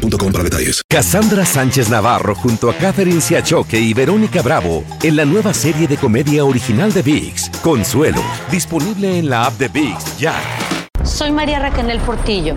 boostmobile.com para detalles. Cassandra Sánchez Navarro junto a Catherine Siachoque y Verónica Bravo en la nueva serie de comedia original de VIX, Consuelo, disponible en la app de VIX ya. Soy María Raquel Portillo.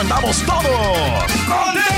andamos todos.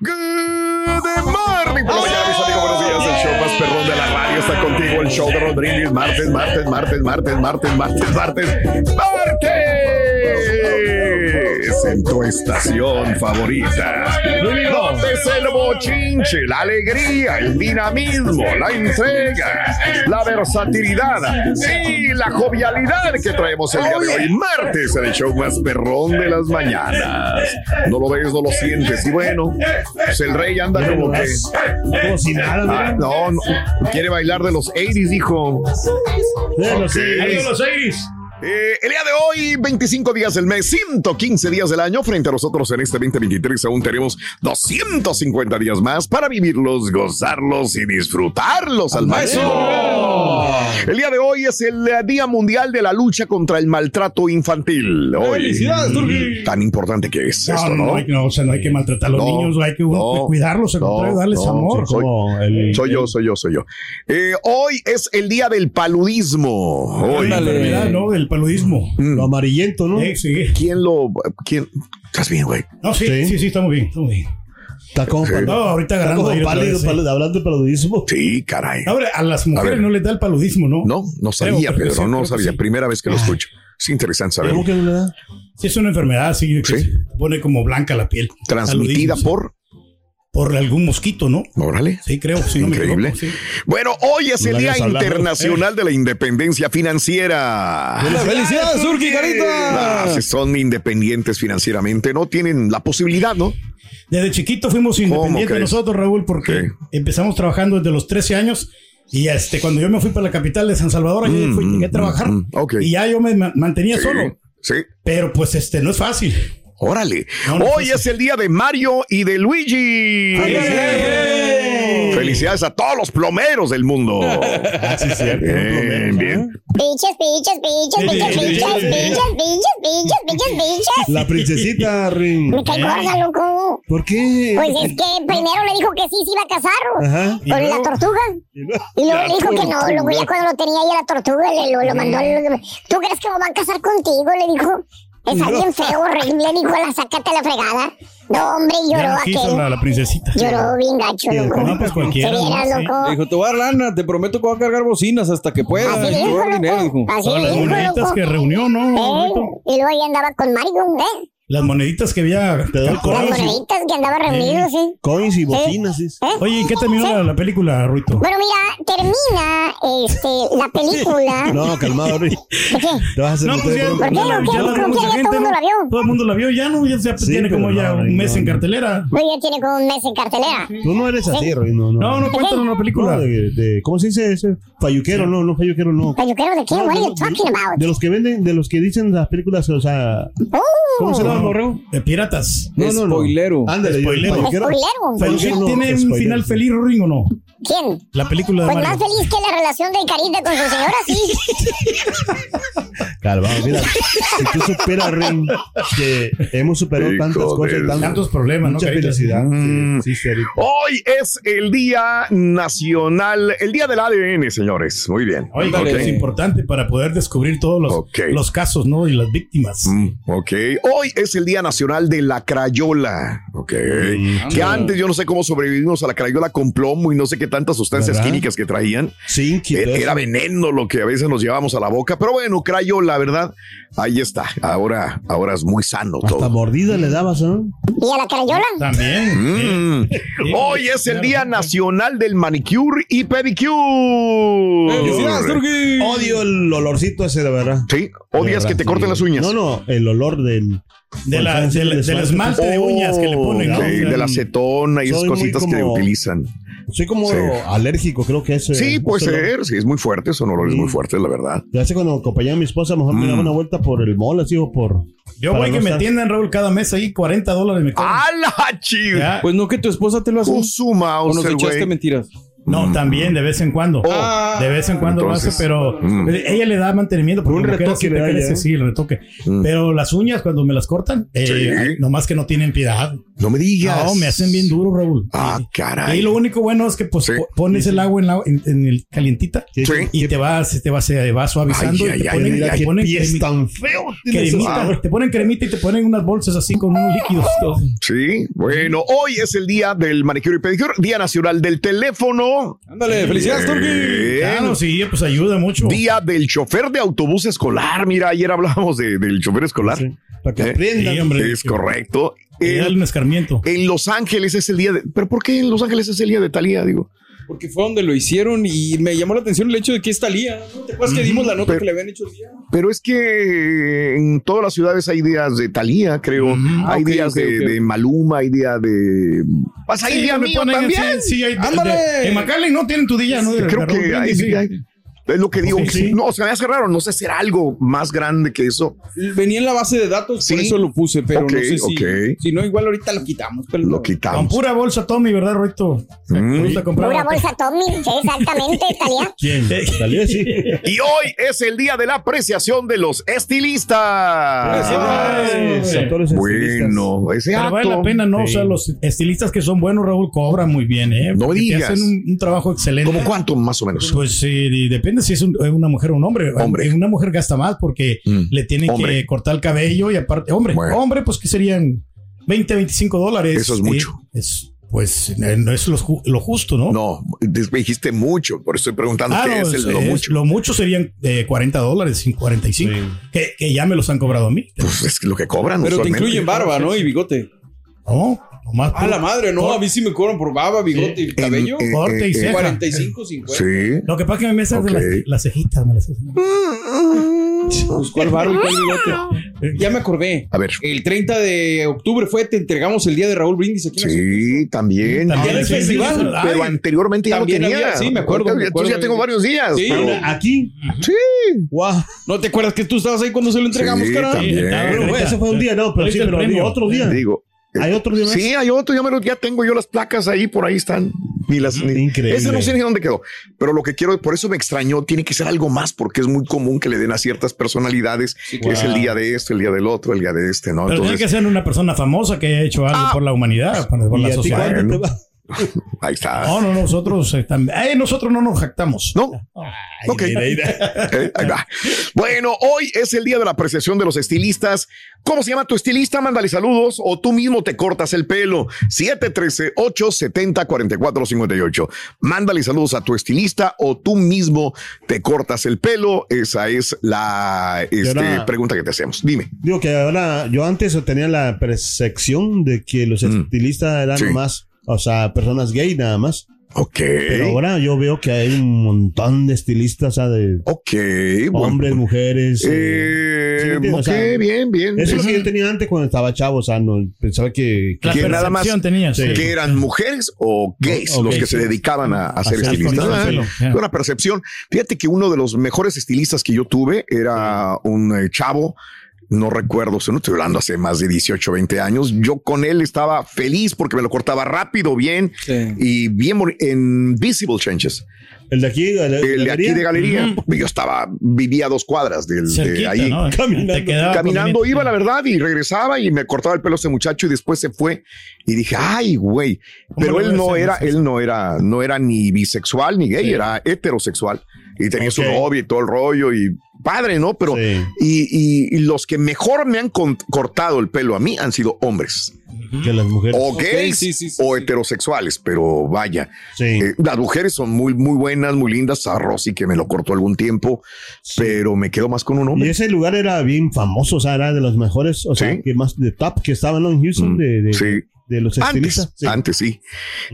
Good morning. Bueno, ya mis amigos, buenos días. El show más perrón de la radio está contigo. El show de Raúl Brindis. Martes, martes, martes, martes, martes, martes, martes. ¡Martes! En tu estación favorita. Donde es el bochinche, la alegría, el dinamismo, la entrega, la versatilidad y la jovialidad que traemos el día de hoy. Martes en el show más perrón de las mañanas. No lo ves, no lo sientes. Y bueno, pues el rey anda como que. Como si nada, Ah, no, no, quiere bailar de los 80s, dijo. De los Ok. 80s. De los 80s. Eh, el día de hoy, 25 días del mes, 115 días del año. Frente a nosotros en este 2023 aún tenemos 250 días más para vivirlos, gozarlos y disfrutarlos al máximo. El día de hoy es el eh, Día Mundial de la Lucha contra el Maltrato Infantil. Hoy, ¡Felicidades, Turki! tan importante que es No, esto, no, ¿no? no, hay que- no, o sea, no hay que maltratar a los No, niños, hay que no, cuidarlos, al no, contrario, darles no, amor. soy- el- Soy yo, soy yo, soy yo. Eh, hoy es el día del paludismo. Hoy. la enfermedad, ¿no? Del paludismo. Lo amarillento, ¿no? Sí, sí. ¿Quién lo. ¿Quién? ¿Estás bien, güey? No, sí, Sí. sí, sí, estamos bien, estamos bien. Está como Sí. No, ahorita agarrando como pálido, hablando de paludismo. Sí, caray. Ahora, a las A mujeres ver. no les da el paludismo, ¿no? No, no sabía, Pedro, sí, no sabía. sí. Primera vez que lo escucho. Es interesante saber. ¿Cómo que no le da? Sí, es una enfermedad, sí, que Sí. se pone como blanca la piel. Transmitida Paludismo, por. sí. por algún mosquito, ¿no? Órale. Sí, creo, si no me Increíble. equivoco, sí. Bueno, hoy es el Día Internacional de la Independencia Financiera. ¡Felicidades, Turki, carita! Ah, si son independientes financieramente, no tienen la posibilidad, ¿no? Desde chiquito fuimos independientes nosotros, Raúl, porque Sí. empezamos trabajando desde los 13 años. Y este, cuando yo me fui para la capital de San Salvador, Mm, fui, llegué a mm, trabajar. mm. Y ya yo me ma- mantenía Sí, solo. Sí. Pero pues este, no es fácil. Órale. No, no, Hoy es el día de Mario y de Luigi. Felicidades a todos los plomeros del mundo. Ah, sí, cierto. Bien, bien. Pichas, pichas, pichas, pichas, pichas, pichas, pichas, pichas, pichas, pichas. La princesita Ring. Me cae gorda, loco. ¿Por qué? Pues es que primero le dijo que sí se iba a casar Ajá. con la tortuga. Y luego le dijo que no, luego ya cuando lo tenía ahí a la tortuga, le, lo, lo mandó. al- ¿Tú crees que lo van a casar contigo? Le dijo. Es alguien feo, horrible, dijo, la sácate a la fregada. No, hombre, lloró quiso aquel. la, la princesita. Lloró bien gacho, loco. No, pues cualquiera. Se viera, Sí. loco. Dijo, te voy a dar lana, te prometo que voy a cargar bocinas hasta que pueda. Así Y te dijo, voy a dar dinero, loco. dijo. Así Todas las dijo, moneditas loco. que reunió, ¿no? Eh, y luego ahí andaba con Mario, ¿eh? Las moneditas que había. Te doy Las coins y, moneditas que andaba reunido, sí. coins y bocinas. sí. ¿Eh? Oye, ¿en qué terminó la, la película, Ruito? Bueno, mira, termina este, la película. No, calmado, Ring. ¿De qué? Te vas a hacer No, pues ya, ¿Por qué? ya la- ¿Qué? ya Ya todo el mundo ¿no? la vio. Todo el mundo la vio, ya no, ya se Sí, tiene como ya no, un mes no, en no. cartelera. Pues ya tiene como un mes en cartelera. Tú no eres así, Ring. No, no. No, no cuéntanos la película. No, de, de- ¿Cómo se dice ese? Falluquero, no, no, falluquero, no. ¿Pero yo creo de qué? No, What are de- you talking about? De los que venden, de los que dicen las películas, o sea, Oh, ¿cómo se llama? Borrego? De piratas. No, no, no. Spoilero. Ándale, Spoilero. Spoilero. Tiene un final feliz, Ring, ¿o no? ¿Quién? La película de Pues más feliz que la relación de Carita con su señora, sí. Calvado, mira, si tú superas, Ring, que hemos superado Hijo tantas cosas, tantos, Tantos problemas, ¿no, mucha felicidad. Mm. Sí, sí. Hoy es el Día Nacional, el Día del ADN, señores. Muy bien. Oye, Ándale. es importante para poder descubrir todos los, los casos, ¿no? Y las víctimas. Mm, ok. Hoy es el Día Nacional de la Crayola. Ok. que antes yo no sé cómo sobrevivimos a la Crayola con plomo y no sé qué tantas sustancias ¿Verdad? químicas que traían. Y todo Era, veneno lo que a veces nos llevábamos a la boca. Pero bueno, Crayola, ¿verdad? Ahí está. Ahora, ahora es muy sano Hasta todo. mordida le dabas, ¿no? ¿Y a la carayola? También. Mm. sí. Hoy es el Día. Nacional del Manicure y Pedicure. Odio el olorcito ese, de verdad. Sí, odias De que te corten sí. las uñas. No, no, el olor del. De la- del- del- del esmalte de uñas que le ponen, ¿no? Oh, Sí, de la acetona y esas cositas que como- utilizan. Soy como Sí. alérgico, creo que es. eh, Sí, puede ser. Sí, es muy fuerte. Son olores Sí. muy fuertes, la verdad. Ya sé cuando acompañaba a mi esposa, mejor me Mm. daba una vuelta por el mall, así o por. Yo voy no que me estar- atiendan, Raúl, cada mes ahí 40 dólares me cobran. ¡A la chiva! Ya. Pues no que tu esposa te lo hace. Su ¿O nos Mauser, echaste mentiras? No, también de vez en cuando. Oh. de vez en cuando lo hace, pero mm. ella le da mantenimiento. Porque Un retoque le da ya. sí, el retoque. Mm. Pero las uñas, cuando me las cortan, eh, Sí. nomás que no tienen piedad. No me digas. No, me hacen bien duro, Raúl. Ah, caray. Y lo único bueno es que pues Sí. pones el agua en, la, en, en el calientita Sí, Sí. y te va, se te va, se va suavizando Ay, y ay, te ay, ponen, ay, te ay, ponen pies cremi- tan feo. cremita, sabor. te ponen cremita y te ponen unas bolsas así con unos líquidos. todo. Sí, bueno, hoy es el día del manicure y pedicure, Día Nacional del Teléfono. Ándale, felicidades, Turki. Claro, sí, pues ayuda mucho. Día del chofer de autobús escolar. Mira, ayer hablábamos de- del chofer escolar. Sí, para que ¿Eh? aprendan. Sí, hombre. Es correcto. Un escarmiento. en Los Ángeles es el día de. ¿Pero por qué en Los Ángeles es el día de Talía? Digo. Porque fue donde lo hicieron y me llamó la atención el hecho de que es Talía. ¿no? ¿Te acuerdas que dimos la nota Pero- que le habían hecho el día? Pero es que en todas las ciudades hay días de Talía, creo. Ujú. hay Ah, ok, días de, Maluma, hay día de. Pues Sí, día mío también. así, sí, hay- ¡Ándale! de- En McAllen no tienen tu día, ¿no? Creo que hay, sí. hay- Es lo que digo. Sí, sí. No, o sea, me hace raro. No sé si era algo más grande que eso. Venía en la base de datos, por Sí. eso lo puse, pero Ok, no sé si. ok. Si no, igual ahorita lo quitamos. Pero Lo no. Con quitamos. pura bolsa Tommy, ¿verdad, Roito? Mm. Me gusta comprar. Pura bolsa Tommy, sí, exactamente, Talía. ¿Quién? Talía, sí. Y hoy es el día de la apreciación de los estilistas. Estilistas. Bueno, ese Pero vale la pena, ¿no? O sea, los estilistas que son buenos, Raúl, cobran muy bien, ¿eh? No Porque digas. hacen un, un trabajo excelente. ¿Cómo cuánto más o menos? Pues sí, y depende si es un- una mujer o un hombre. Hombre. Una mujer gasta más porque Mm. le tienen Hombre. que cortar el cabello y aparte, hombre, Bueno. hombre, pues que serían 20, 25 dólares. Eso es mucho. Es, pues eh, no es lo, ju- lo justo, ¿no? No, dijiste mucho, por eso estoy preguntando Ah, qué no, es el es- lo es- mucho. lo mucho serían eh, 40 dólares, 45, Sí. que, que ya me los han cobrado a mí. Pues es lo que cobran. Pero te incluyen barba, ¿no? Y bigote. No, nomás A la madre, no. A mí sí me cobran por barba, bigote y cabello. En- Corte y ceja. 45, 50. Sí. Lo que pasa es que me hacen Ok. las, las cejitas. Me las hacen. Pues, ¿Cuál barba y cuál bigote? Ya me acordé. A ver. El 30 de octubre fue, te entregamos el día de Raúl Brindis aquí en la ciudad. Sí, también. También el sí, sí, festival. sí, Pero anteriormente ya lo tenía. había- sí, me acuerdo, me Entonces acuerdo. ya tengo varios días. Sí. pero- Aquí. Sí. Wow. ¿No te acuerdas que tú estabas ahí cuando se lo entregamos, Sí, cara? también. ese fue un día, no, pero sí, el pero premio. digo, otro día. Digo. ¿Hay otro día más? Sí, hay otro, ya, me lo- ya tengo yo las placas ahí, por ahí están. Ni las, ni- Increíble. Ese no sé ni dónde quedó. Pero lo que quiero, por eso me extrañó, tiene que ser algo más, porque es muy común que le den a ciertas personalidades. que Es el día de esto, el día del otro, el día de este, ¿no? Pero tiene que ser una persona famosa que haya hecho algo Ah. por la humanidad, por, por ¿Y la sociedad. ahí está. No, no, nosotros eh, también. eh, nosotros no nos jactamos. No, Ay, Ok. mira, mira. Eh, ahí va. Bueno, hoy es el día de la apreciación de los estilistas. ¿Cómo se llama tu estilista? Mándale saludos o tú mismo te cortas el pelo. 713-870-4458. Mándale saludos a tu estilista o tú mismo te cortas el pelo. Esa es la este, ahora- pregunta que te hacemos. Dime. Digo que ahora, yo antes tenía la percepción de que los Mm. estilistas eran Sí. nomás, o sea, personas gay nada más. Ok. Pero ahora yo veo que hay un montón de estilistas, o sea, de Ok. bueno. hombres, mujeres. eh, Eh, ¿sí entiendes? ok, O sea, bien, bien. Eso es lo que yo tenía antes cuando estaba chavo, o sea, no pensaba que... La que nada más- percepción tenías. Sí. que eran mujeres o gays O- o los que se dedicaban a, a ser Hacer estilistas. Ah. Una percepción. Fíjate que uno de los mejores estilistas que yo tuve era un eh, chavo no recuerdo, se no estoy hablando hace más de 18, 20 años. Yo con él estaba feliz porque me lo cortaba rápido, bien y bien en visible changes. El de aquí, de, el de aquí de galería. Yo estaba, vivía a dos cuadras del, de ahí. Caminando. Caminando iba, la verdad, y regresaba y me cortaba el pelo ese muchacho y después se fue. Y dije, ay, güey. Pero él no era, él no era, no era ni bisexual ni gay, era heterosexual. Y tenía su novia y todo el rollo y padre, ¿no? Pero, y, y, los que mejor me han cortado el pelo a mí han sido hombres. Que las mujeres. O gays o heterosexuales, pero vaya. Eh, las mujeres son muy, muy buenas, muy lindas. A Rosy, que me lo cortó algún tiempo, pero me quedo más con un hombre. Y ese lugar era bien famoso, o sea, era de los mejores, o sea, que más de top que estaban en Houston. Mm, de, de, sí de los estilistas. Antes, sí. Antes, sí.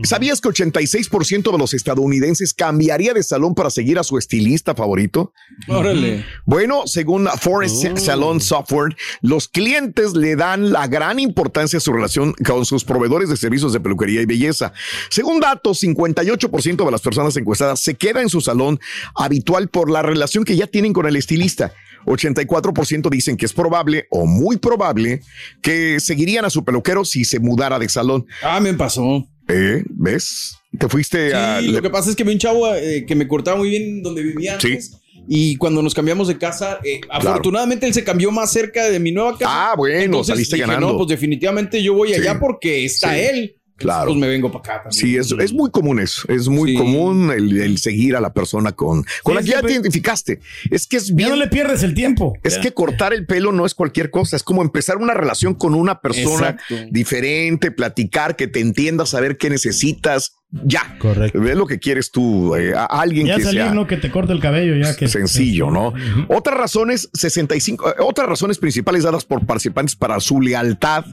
¿Sabías que 86% de los estadounidenses cambiaría de salón para seguir a su estilista favorito? Órale. Bueno, según Forest oh. Salon Software, los clientes le dan la gran importancia a su relación con sus proveedores de servicios de peluquería y belleza. Según datos, 58% de las personas encuestadas se queda en su salón habitual por la relación que ya tienen con el estilista. 84% dicen que es probable o muy probable que seguirían a su peluquero si se mudara de salón. Ah, me pasó. ¿Eh? ¿Ves? Te fuiste sí, a. Lo que pasa es que vi un chavo eh, que me cortaba muy bien donde vivía antes. Sí. Y cuando nos cambiamos de casa, eh, afortunadamente él se cambió más cerca de mi nueva casa. Ah, bueno, Entonces, saliste dije, ganando. No, pues definitivamente yo voy allá porque está él. Claro. Pues me vengo para acá también. Sí, es, es muy común eso. Es muy común el, el seguir a la persona con, con la que ya te identificaste. Es que es bien. Ya no le pierdes el tiempo. Es que cortar el pelo no es cualquier cosa. Es como empezar una relación con una persona Exacto. diferente, platicar, que te entienda, saber qué necesitas. Ya. Correcto. Ve lo que quieres tú, eh, a alguien Ya que salir, sea ¿no? Que te corte el cabello, ya que. sencillo, ¿no? Otras razones, 65, eh, otras razones principales dadas por participantes para su lealtad,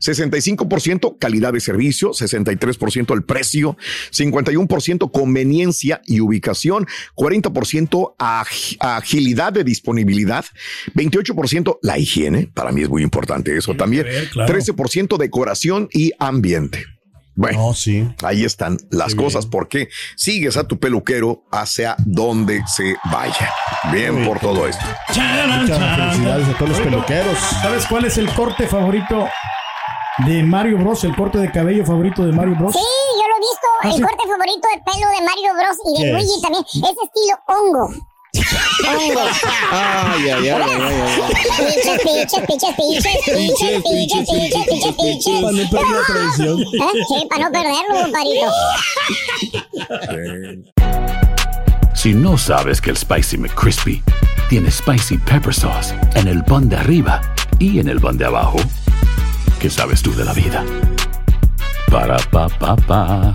65% calidad de servicio, 63% el precio, 51% conveniencia y ubicación, 40% ag- agilidad de disponibilidad, 28% la higiene, para mí es muy importante eso también, ver, claro. 13% decoración y ambiente. Bueno, No, sí. Ahí están las cosas, porque sigues a tu peluquero hacia donde se vaya. Bien por todo esto. Muchas felicidades a todos los peluqueros. ¿Sabes cuál es el corte favorito de Mario Bros? El corte de cabello favorito de Mario Bros. Sí, yo lo he visto. Ah, el sí. corte favorito de pelo de Mario Bros. y de ¿Qué Luigi es? también. Es estilo hongo. Hongo. Ay, ay, ay, ay. Piches, piches, piches, piches, piches, piches, piches, piches, piches. Para no perder la tradición. Sí, para no perderlo, compadrito. Si no sabes que el Spicy McCrispy tiene Spicy Pepper Sauce en el pan de arriba y en el pan de abajo, ¿qué sabes tú de la vida? Para, pa, pa, pa.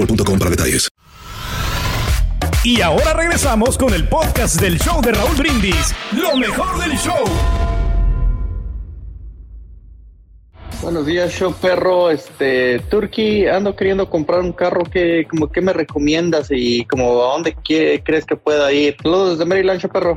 boostmobile.com para detalles. Y ahora regresamos con el podcast del show de Raúl Brindis. Lo mejor del show. Buenos días, show perro. Este, Turkey, ando queriendo comprar un carro que, como, ¿qué me recomiendas y como a dónde quie- crees que pueda ir? Saludos desde Maryland, show perro.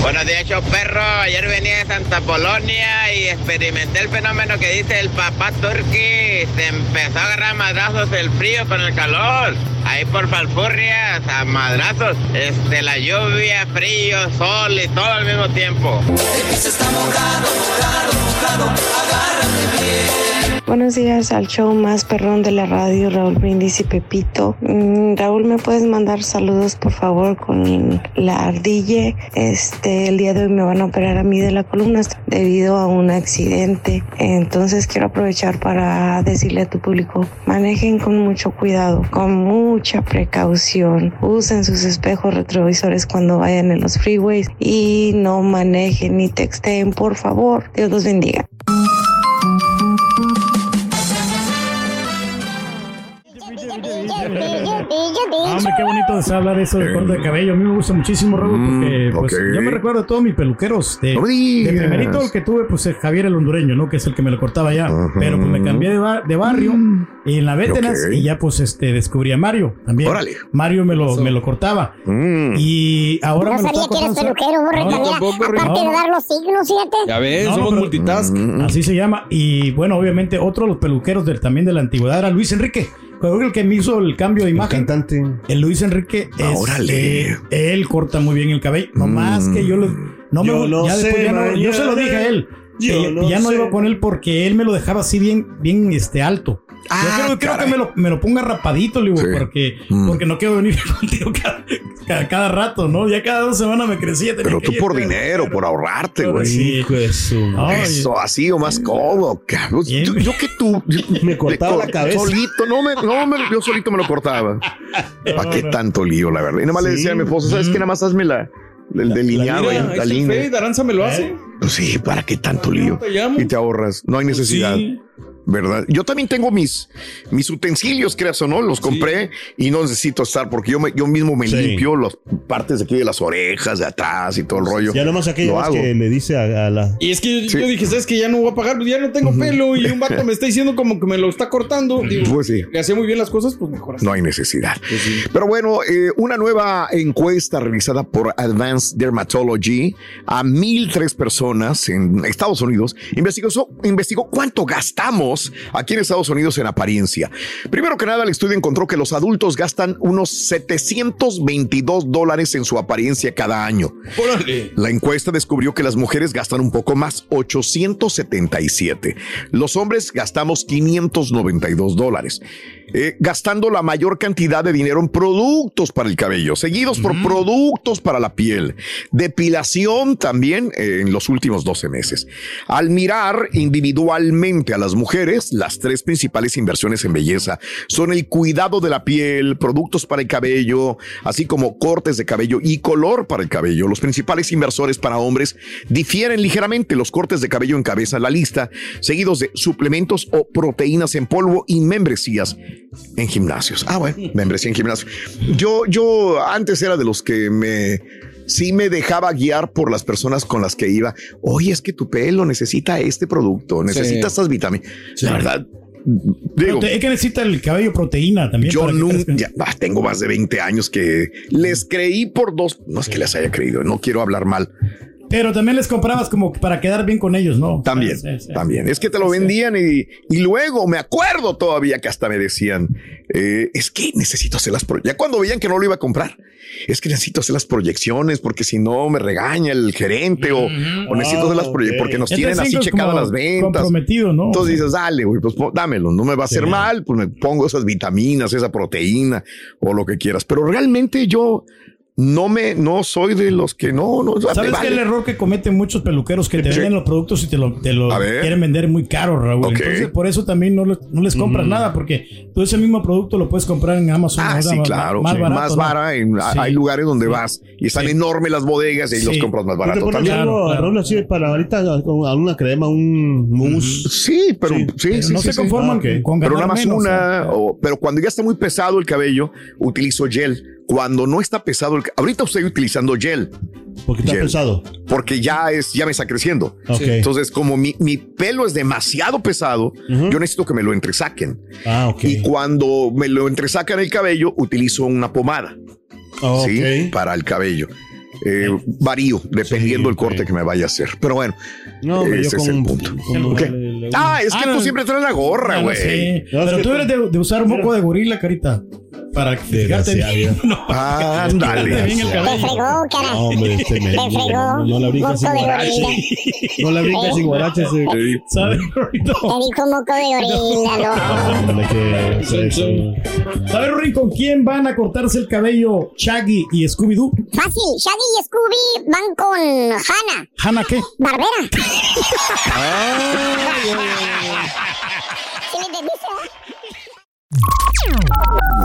Buenos días, show perro. Ayer venía de Santa Polonia y experimenté el fenómeno que dice el papá Turqui. Se empezó a agarrar madrazos el frío con el calor. Ahí por Falfurrias, a madrazos. Este, la lluvia, frío, sol y todo al mismo tiempo. Buenos días al show más perrón de la radio, Raúl Brindis y Pepito. Mm, Raúl, ¿me puedes mandar saludos, por favor, con la ardille? Este, el día de hoy me van a operar a mí de la columna debido a un accidente. Entonces quiero aprovechar para decirle a tu público, manejen con mucho cuidado, con mucha precaución. Usen sus espejos retrovisores cuando vayan en los freeways y no manejen ni texten, por favor. Dios los bendiga. Hombre, qué bonito se habla de eso de corte de cabello. A mí me gusta muchísimo, Raúl, porque pues, ok. yo me recuerdo de todos mis peluqueros. De, No de primerito el que tuve, pues es Javier el hondureño, ¿no? Que es el que me lo cortaba ya. Pero pues me cambié de, ba- de barrio y en la Vétenas Ok. y ya pues este descubrí a Mario también. Órale. Mario me lo, me lo cortaba. Mm. Y ahora No me lo sabía que eres peluquero, borre. No, tampoco, aparte de No. dar los signos, fíjate. Ya ves, No, somos pero- multitask. Así se llama. Y bueno, obviamente otro de los peluqueros del, también de la antigüedad era Luis Enrique. Creo que el que me hizo el cambio de imagen. Cantante. El Luis Enrique es, Órale. eh, él corta muy bien el cabello. No más que yo lo, no me Yo no ya después sé ya no- yo se lo dije a él. Yo no ya no sé. iba con él porque él me lo dejaba así bien, bien este alto. Ah, yo creo, creo que me lo, me lo ponga rapadito, le digo, Sí. porque, Mm. porque no quiero venir contigo cada, cada, cada rato, ¿no? Ya cada dos semanas me crecía. Pero tú por dinero, por ahorrarte, güey. Sí. Ay, Eso, así o más cómodo, cabrón. Yo, yo que tú. Me cortaba la cabeza. Solito, no, me, no me- yo solito me lo cortaba. ¿Para qué no. tanto lío, la verdad? Y nada más le decía a mi esposa, ¿sabes qué? Nada más hazme la, el delineado Mira, ahí, ahí la el línea. Fade, Aranza me lo hace. Pues sí, ¿para qué tanto lío? te llamo. Y te ahorras. No hay necesidad. Sí. ¿Verdad? Yo también tengo mis, mis utensilios, creas o no, los compré y no necesito estar porque yo, me- yo mismo me Sí. limpio las partes de aquí de las orejas, de atrás y todo el rollo. Ya nomás aquella Lo vez hago. que le dice a, a la. Y es que yo, Sí. yo dije, ¿sabes que Ya no voy a pagar, pues ya no tengo pelo y un vato me está diciendo como que me lo está cortando. Digo, Pues sí. le hacía muy bien las cosas, pues mejor así. No hay necesidad. Pues sí. Pero bueno, eh, una nueva encuesta realizada por Advanced Dermatology a 1.003 personas en Estados Unidos investigó, investigó cuánto gastamos aquí en Estados Unidos en apariencia. Primero que nada, el estudio encontró que los adultos gastan unos 722 dólares en su apariencia cada año. Órale. La encuesta descubrió que las mujeres gastan un poco más, 877. Los hombres gastamos 592 dólares. Eh, gastando la mayor cantidad de dinero en productos para el cabello, seguidos por productos para la piel, depilación también eh, en los últimos 12 meses. Al mirar individualmente a las mujeres, las tres principales inversiones en belleza son el cuidado de la piel, productos para el cabello, así como cortes de cabello y color para el cabello. Los principales inversores para hombres difieren ligeramente. Los cortes de cabello encabezan la lista, seguidos de suplementos o proteínas en polvo y membresías en gimnasios. Ah, bueno, membresía en gimnasios. Yo, yo antes era de los que me sí me dejaba guiar por las personas con las que iba. Oye, es que tu pelo necesita este producto, necesita estas vitaminas. La verdad, digo, es que necesita el cabello proteína también. yo nunca, ya, ah, tengo más de 20 años que les creí por dos, no es que les haya creído, no quiero hablar mal. Pero también les comprabas como para quedar bien con ellos, ¿no? También, Sí, sí. también. Es que te lo vendían y, y luego me acuerdo todavía que hasta me decían, eh, es que necesito hacer las proyecciones. Ya cuando veían que no lo iba a comprar, es que necesito hacer las proyecciones porque si no me regaña el gerente o, o necesito hacer las Ah, proyecciones porque nos tienen así checadas las ventas. Comprometido, ¿no? Entonces dices, dale, güey, pues dámelo, no me va a hacer mal, pues me pongo esas vitaminas, esa proteína o lo que quieras. Pero realmente yo no me, no soy de los que no, no. ¿Sabes qué vale. es el error que cometen muchos peluqueros que te venden los productos y te lo, te lo quieren vender muy caro, Raúl? Entonces, por eso también no, no les compras nada, porque tú ese mismo producto lo puedes comprar en Amazon. Ah, sí, Más- claro. Más sí, barato. más ¿no? vara. en- Sí. Hay lugares donde Sí. vas y están Sí. enormes las bodegas y los compras más ¿Tú te barato también. Claro, Raúl, así para ahorita con alguna crema, un mousse? Sí, pero sí, sí, Pero sí, no se sí. conforman Ah, ok. con Pero nada más menos, una, o- pero cuando ya está muy pesado el cabello, utilizo gel. Cuando no está pesado el ahorita estoy utilizando gel. Porque está Gel. pesado. Porque ya es, ya me está creciendo. Ok. Entonces, como mi, mi pelo es demasiado pesado, yo necesito que me lo entresaquen. Ah. Y cuando me lo entresacan el cabello, utilizo una pomada. Ah. Para el cabello. Eh, varío, dependiendo Sí, el corte que me vaya a hacer. Pero bueno, No, hombre, ese yo es con, el punto. Ah, es que Ah, tú no. siempre traes la gorra, Bueno, güey. sí. No, Pero tú eres de, de usar moco de gorila, carita. Para fijarte Desgraciado. bien. No, Ah, ándale. Te fregó, cara. No, hombre, este me- Te fregó. no la brincas sin guarache. No la brincas sin guarache. ¿Sabes? Te dijo moco de gorila, que eso, eso. ¿Sabes, Rorrito, con quién van a cortarse el cabello Shaggy y Scooby-Doo? Fácil, Shaggy y Scooby van con Hannah, ¿Hannah qué? Barbera. ¿Sí le entendiste?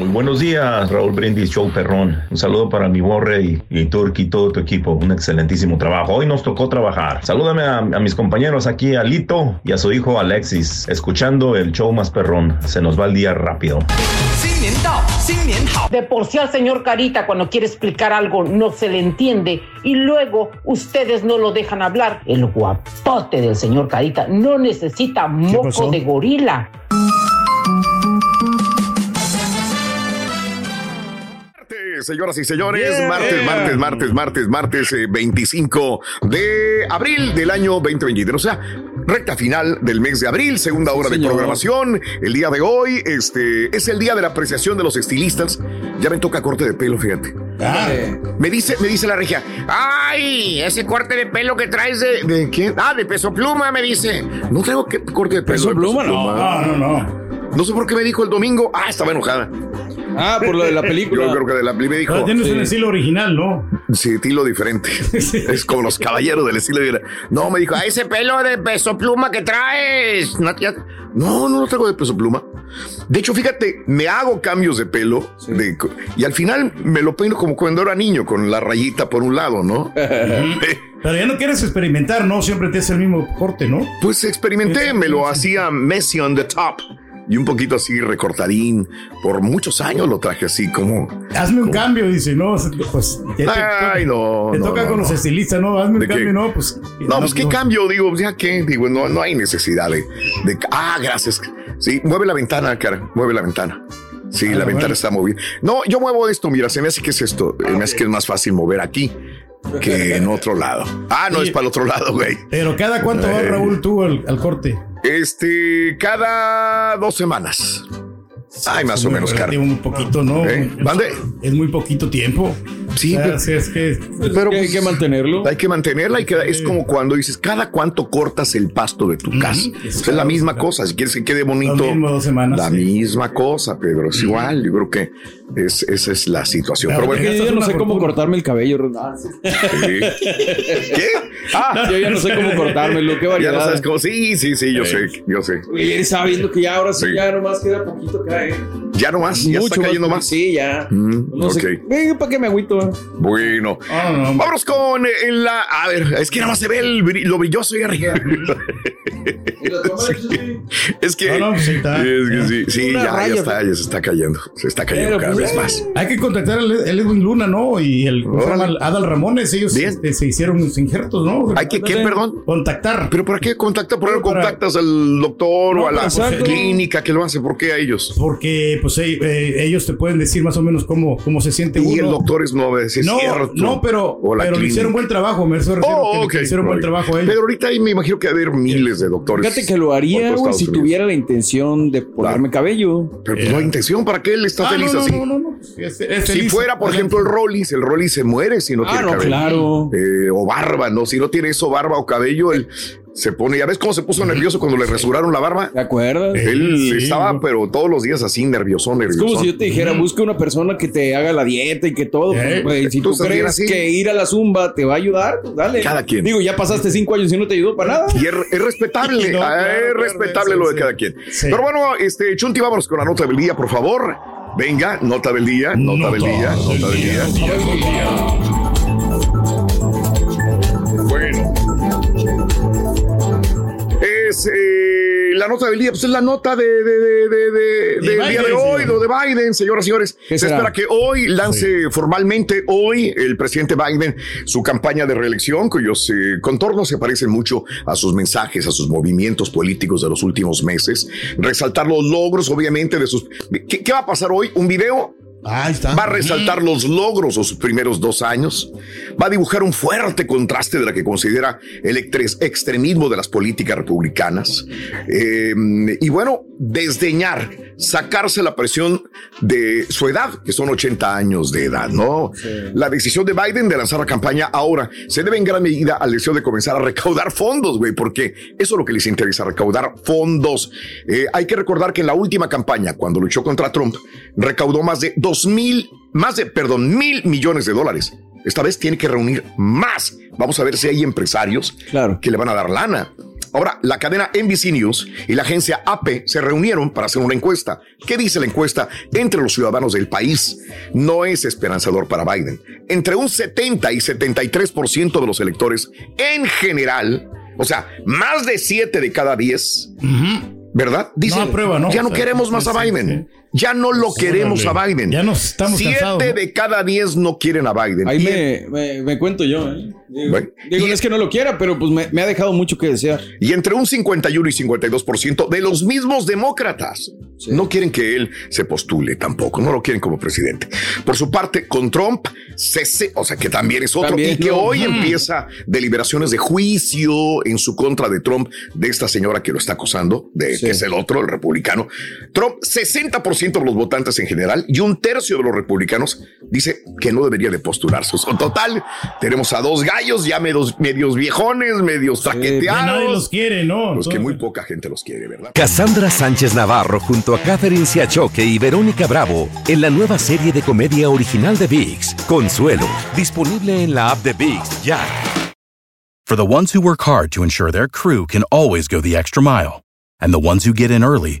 Muy buenos días, Raúl Brindis, Show Perrón. Un saludo para mi Borre y, y todo tu equipo. Un excelentísimo trabajo. Hoy nos tocó trabajar. Salúdame a, a mis compañeros aquí, a Lito y a su hijo Alexis, escuchando el show más perrón. Se nos va el día rápido. De por sí al señor Carita cuando quiere explicar algo no se le entiende y luego ustedes no lo dejan hablar. El guapote del señor Carita no necesita moco de gorila. Señoras y señores, Yeah. martes, martes, martes, martes, martes eh, 25 de abril del año 2023. O sea, recta final del mes de abril, segunda hora de señor. programación. El día de hoy este, es el día de la apreciación de los estilistas. Ya me toca corte de pelo, fíjate. Me dice, me dice la regia, ¡ay! Ese corte de pelo que traes de. ¿De quién? Ah, de peso pluma, me dice. No traigo que- corte de pelo. ¿Peso de pluma? No. No, no, no. No sé por qué me dijo el domingo. Ah, estaba enojada. Ah, por lo de la película. Yo creo que de la película dijo. Pero tienes un estilo original, ¿no? Sí, estilo diferente. Es como los caballeros del estilo diferente. No, me dijo, "Ah, ese pelo de peso pluma que traes. No, no, no lo traigo de peso pluma. De hecho, fíjate, me hago cambios de pelo de- y al final me lo peino como cuando era niño, con la rayita por un lado, ¿no? Pero ya no quieres experimentar, ¿no? Siempre te hace el mismo corte, ¿no? Pues experimenté, me lo hacía Messi on the top. Y un poquito así recortadín. Por muchos años lo traje así como... Hazme un cambio, dice, ¿no? Pues te, Ay, no. te no, toca no, con no. los estilistas, ¿no? Hazme un cambio, ¿no? Pues. No, pues qué cambio, digo, ya qué, digo, no, no hay necesidad de, de- Ah, gracias. Sí, mueve la ventana, cara, mueve la ventana. Sí, la ventana está movida. No, yo muevo esto, mira, se me hace que es esto. Me hace que es más fácil mover aquí que en otro lado. Ah, no, es para el otro lado, güey. Pero cada cuánto va Eh. Raúl tú al, al corte. Este, cada dos semanas. Ay, más o menos, relativo, Muy poquito, ¿no? ¿Eh? Es muy poquito tiempo. Sí, O sea, pero- es que. Pero hay que mantenerlo. Hay que mantenerla y que es como cuando dices, cada cuánto cortas el pasto de tu casa. es la misma cosa. Si quieres que quede bonito, mismo, dos semanas, la sí. misma cosa, Pedro. Es igual. Yo creo que es, esa es la situación. Pero bueno, yo ya no sé cómo cortarme el cabello. Ah, sí. ¿Qué? Ah, Yo ya no sé cómo cortármelo. Qué Ya variedad. no sabes cómo. Sí, sí, sí, yo Sí. sé, yo sé. Oye, él estaba viendo que ya ahora sí, Sí. ya nomás queda poquito Ya no más, ya está cayendo más. Sí, ya. Mm, No sé. ok. Venga, ¿para qué me agüito? Bueno, vámonos con eh, la. A ver, es que nada más se ve el, lo brilloso y arriba. es que. No, pues ahí está. es que sí, sí, ya, está, ya se está cayendo. Se está cayendo Pero, cada pues, vez más. Hay que contactar al Edwin Luna, ¿no? Y el. Adal Ramones, ellos este, se hicieron injertos, ¿no? Hay que, ¿qué, perdón? Contactar. ¿Pero para qué contactar? ¿Por qué contactas al doctor o a la clínica que lo hace? ¿Por qué a ellos? Porque pues eh, ellos te pueden decir más o menos cómo, cómo se siente uno. Y el doctor es no es no, cierto. no, pero, pero le hicieron buen trabajo, me refiero Oh, que le hicieron buen trabajo a ellos. Pero ahorita ahí me imagino que va a haber miles de doctores. Fíjate que lo haría, güey, si Unidos. tuviera la intención de ponerme cabello. Pero pues no hay intención, ¿para qué él está Ah, feliz no, así? no, no, no, es- es Si feliz. fuera, por ejemplo, el Rollis, el Rollis se muere si no Ah, tiene no, cabello. claro. Eh, o barba, ¿no? Si no tiene eso, barba o cabello, él se pone. ¿Ya ves cómo se puso nervioso cuando le rasuraron la barba? ¿Te acuerdas? Él Sí, estaba, pero todos los días así, nervioso, Es nervioso. como si yo te dijera, busca una persona que te haga la dieta y que todo. pues, Eh, güey, si tú crees así. que ir a la zumba te va a ayudar, pues dale. Cada quien. Digo, ya pasaste cinco años y no te ayudó para nada. Y es, es respetable, No, ah, claro, es claro, respetable sí, lo de sí. cada quien. Pero bueno, este, Chunti, vámonos con la nota del día, por favor. Venga, nota del día, nota, del día, nota del día. Bueno. Eh, la nota del día, pues es la nota de, de- de- de- de- del día de hoy, señor. de Biden, señoras y señores. ¿Qué Se espera que hoy lance formalmente, hoy, el presidente Biden, su campaña de reelección, cuyos eh, contornos se parecen mucho a sus mensajes, a sus movimientos políticos de los últimos meses. Resaltar los logros, obviamente, de sus... ¿Qué, qué va a pasar hoy? ¿Un video? Ahí está. Va a resaltar los logros de sus primeros dos años. Va a dibujar un fuerte contraste de la que considera el extremismo de las políticas republicanas. Eh, y bueno, desdeñar, sacarse la presión de su edad, que son 80 años de edad, ¿no? La decisión de Biden de lanzar la campaña ahora se debe en gran medida al deseo de comenzar a recaudar fondos, güey, porque eso es lo que les interesa, recaudar fondos. Eh, hay que recordar que en la última campaña, cuando luchó contra Trump, recaudó más de dos mil, más de, perdón, mil millones de dólares. Esta vez tiene que reunir más. Vamos a ver si hay empresarios que le van a dar lana. Ahora, la cadena NBC News y la agencia AP se reunieron para hacer una encuesta. ¿Qué dice la encuesta entre los ciudadanos del país? No es esperanzador para Biden. Entre un 70 y 73% de los electores en general, o sea, más de 7 de cada 10, ¿verdad? Dicen, ya no queremos más a Biden. Ya no lo queremos a Biden. Ya nos estamos Siete cansados, ¿no? de cada 10 no quieren a Biden. Ahí me, me- me cuento yo, ¿eh? Digo, digo, no es que no lo quiera, pero pues me, me ha dejado mucho que desear. Y entre un 51 y 52% de los mismos demócratas no quieren que él se postule tampoco, no lo quieren como presidente. Por su parte, con Trump, cese, o sea que también es otro, También, y que no. hoy Mm. empieza deliberaciones de juicio en su contra de Trump, de esta señora que lo está acusando, de que es el otro, el republicano. Trump, 60% de los votantes en general y un tercio de los republicanos dice que no debería de postularse. En total, tenemos a dos gallos ya medios, medios viejones, medios traqueteados. Ya nadie los quiere, ¿no? Los que muy poca gente los quiere, ¿verdad? Cassandra Sánchez Navarro junto a Catherine Siachoque y Verónica Bravo en la nueva serie de comedia original de VIX, Consuelo, disponible en la app de VIX ya. For the ones who work hard to ensure their crew can always go the extra mile, and the ones who get in early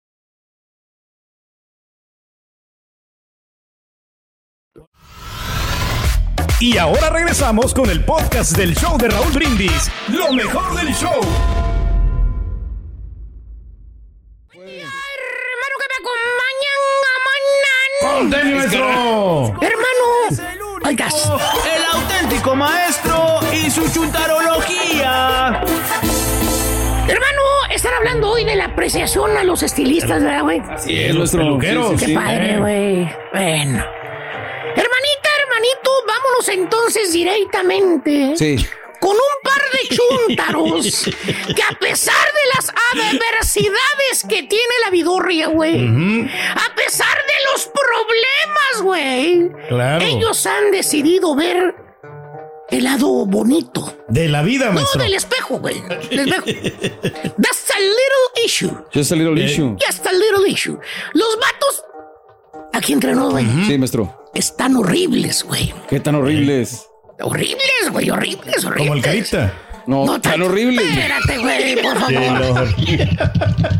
Y ahora regresamos con el podcast del show de Raúl Brindis. Lo mejor del show. Hermano que me acompañan, ¡Contenido, maestro! Hermano, oigas. El auténtico maestro y su chuntarología. Hermano, están hablando hoy de la apreciación a los estilistas, ¿verdad, güey? Así es, nuestro. peluqueros. Sí, sí, Qué sí. padre, güey. Bueno. Vámonos entonces directamente. Sí. Con un par de chúntaros que a pesar de las adversidades que tiene la vidorria, güey, a pesar de los problemas, güey, Claro. ellos han decidido ver el lado bonito. De la vida, No, maestro. del espejo, güey. That's a little issue. Just a little issue. Just a little issue. Los vatos, aquí entre nos, güey, Sí, maestro. Están horribles, güey. Qué tan horrible es. Horribles, güey, horribles, horribles. Como el carita. No, tan horrible. Espérate, güey, por favor. no.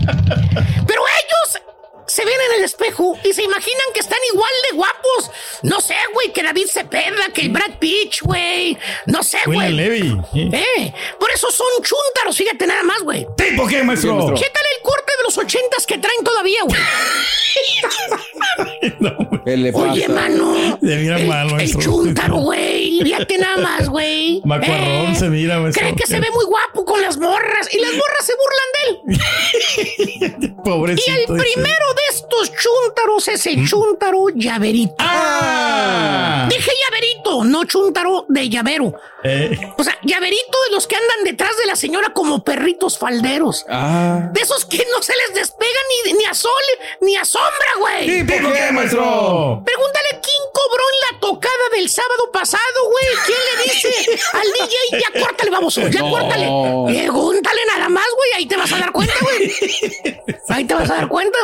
Pero ellos se ven en el espejo y se imaginan que están igual de guapos. No sé, güey, que David Cepeda, que el Brad Pitt, güey. No sé, William güey. Levy. Eh, por eso son chúntaros, fíjate nada más, güey. ¿Tipo qué, maestro? Chécale el corte de los ochentas que traen todavía, güey. ¿Qué le pasa? Oye, mano. Se mira el, mal, el chúntaro, güey. Fíjate nada más, güey. Macuarrón Eh, se mira, maestro. Cree que se ve muy guapo con las morras y las morras se burlan de él. Pobrecito. Y el primero de estos chúntaros es el chúntaro llaverito. ¡Ah! Dije llaverito, no chúntaro de llavero. Eh, O sea, llaverito de los que andan detrás de la señora como perritos falderos. Ah. De esos que no se les despega ni, ni a sol ni a sombra, güey. ¿Tipo qué, maestro? Pregúntale quién cobró en la tocada del sábado pasado, güey. ¿Quién le dice al DJ? Ya córtale, vamos, ya No. córtale. Pregúntale nada más, güey. Ahí te vas a dar cuenta, güey. Ahí te vas a dar cuenta.